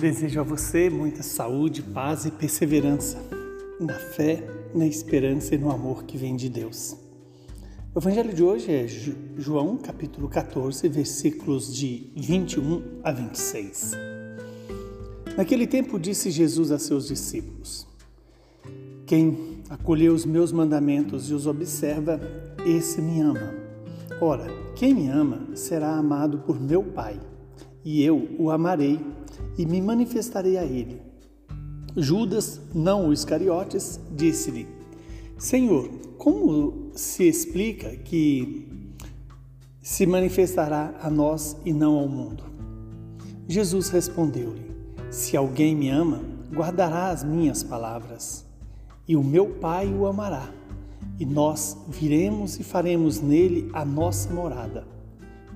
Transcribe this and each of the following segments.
Desejo a você muita saúde, paz e perseverança na fé, na esperança e no amor que vem de Deus. O evangelho de hoje é João, capítulo 14, versículos de 21 a 26. Naquele tempo disse Jesus a seus discípulos: Quem acolheu os meus mandamentos e os observa, esse me ama. Ora, quem me ama será amado por meu Pai, e eu o amarei e me manifestarei a ele. Judas, não o Iscariotes, disse-lhe: Senhor, como se explica que se manifestará a nós e não ao mundo? Jesus respondeu-lhe: Se alguém me ama, guardará as minhas palavras, e o meu Pai o amará, e nós viremos e faremos nele a nossa morada.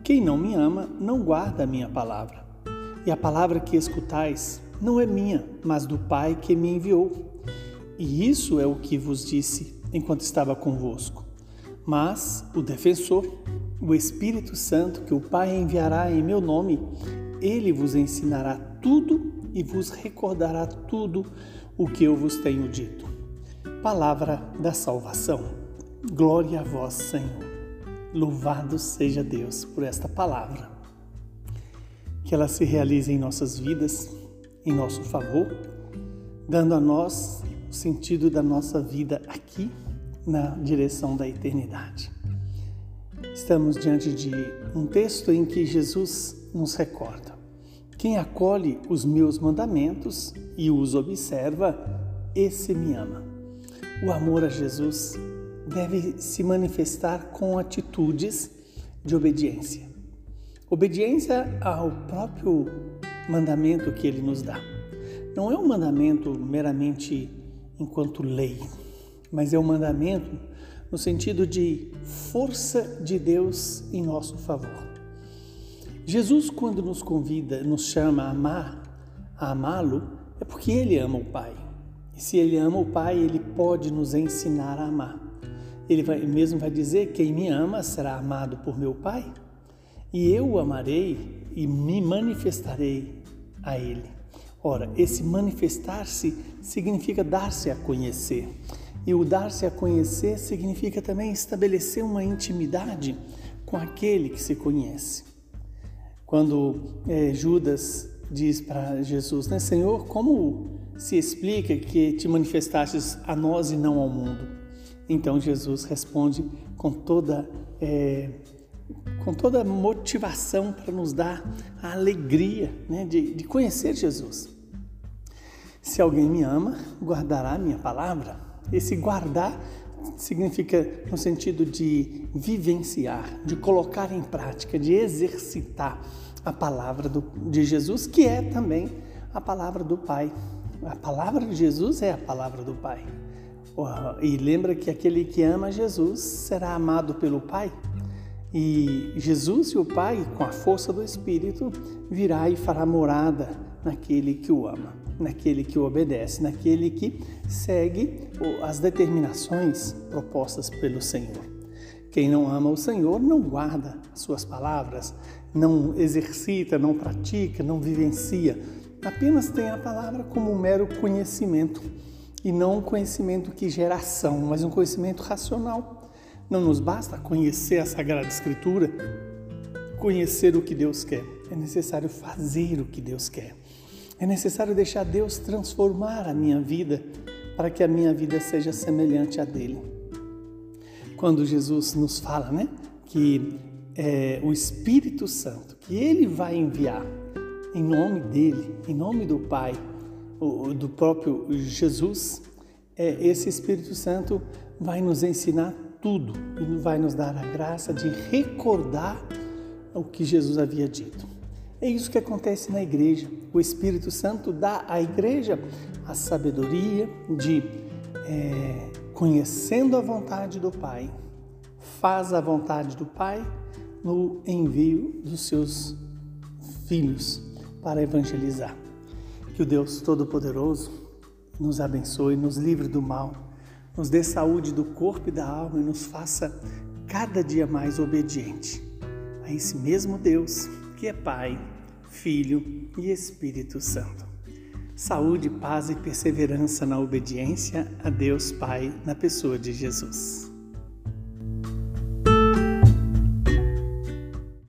Quem não me ama, não guarda a minha palavra e a palavra que escutais não é minha, mas do Pai que me enviou. E isso é o que vos disse enquanto estava convosco. Mas o defensor, o Espírito Santo, que o Pai enviará em meu nome, ele vos ensinará tudo e vos recordará tudo o que eu vos tenho dito. Palavra da salvação. Glória a vós, Senhor. Louvado seja Deus por esta palavra que ela se realize em nossas vidas, em nosso favor, dando a nós o sentido da nossa vida aqui na direção da eternidade. Estamos diante de um texto em que Jesus nos recorda: quem acolhe os meus mandamentos e os observa, esse me ama. O amor a Jesus deve se manifestar com atitudes de obediência. Obediência ao próprio mandamento que ele nos dá. Não é um mandamento meramente enquanto lei, mas é um mandamento no sentido de força de Deus em nosso favor. Jesus, quando nos convida, nos chama a amar, a amá-lo, é porque ele ama o Pai. E se ele ama o Pai, ele pode nos ensinar a amar. Ele vai, mesmo vai dizer: quem me ama será amado por meu Pai e eu o amarei e me manifestarei a ele. Ora, esse manifestar-se significa dar-se a conhecer. E o dar-se a conhecer significa também estabelecer uma intimidade com aquele que se conhece. Quando é, Judas diz para Jesus, né, Senhor, como se explica que te manifestastes a nós e não ao mundo? Então Jesus responde com toda é, com toda a motivação para nos dar a alegria né, de, de conhecer Jesus. Se alguém me ama, guardará a minha palavra. Esse guardar significa no sentido de vivenciar, de colocar em prática, de exercitar a palavra do, de Jesus, que é também a palavra do Pai. A palavra de Jesus é a palavra do Pai. E lembra que aquele que ama Jesus será amado pelo Pai. E Jesus e o Pai, com a força do Espírito, virá e fará morada naquele que o ama, naquele que o obedece, naquele que segue as determinações propostas pelo Senhor. Quem não ama o Senhor não guarda suas palavras, não exercita, não pratica, não vivencia, apenas tem a palavra como um mero conhecimento e não um conhecimento que gera ação, mas um conhecimento racional não nos basta conhecer a Sagrada Escritura, conhecer o que Deus quer. É necessário fazer o que Deus quer. É necessário deixar Deus transformar a minha vida para que a minha vida seja semelhante à dele. Quando Jesus nos fala, né, que é, o Espírito Santo, que ele vai enviar em nome dele, em nome do Pai, do próprio Jesus, é, esse Espírito Santo vai nos ensinar tudo e vai nos dar a graça de recordar o que Jesus havia dito. É isso que acontece na igreja. O Espírito Santo dá à igreja a sabedoria de, é, conhecendo a vontade do Pai, faz a vontade do Pai no envio dos seus filhos para evangelizar. Que o Deus Todo-Poderoso nos abençoe, nos livre do mal nos dê saúde do corpo e da alma e nos faça cada dia mais obediente a esse mesmo Deus que é Pai, Filho e Espírito Santo. saúde, paz e perseverança na obediência a Deus Pai na pessoa de Jesus.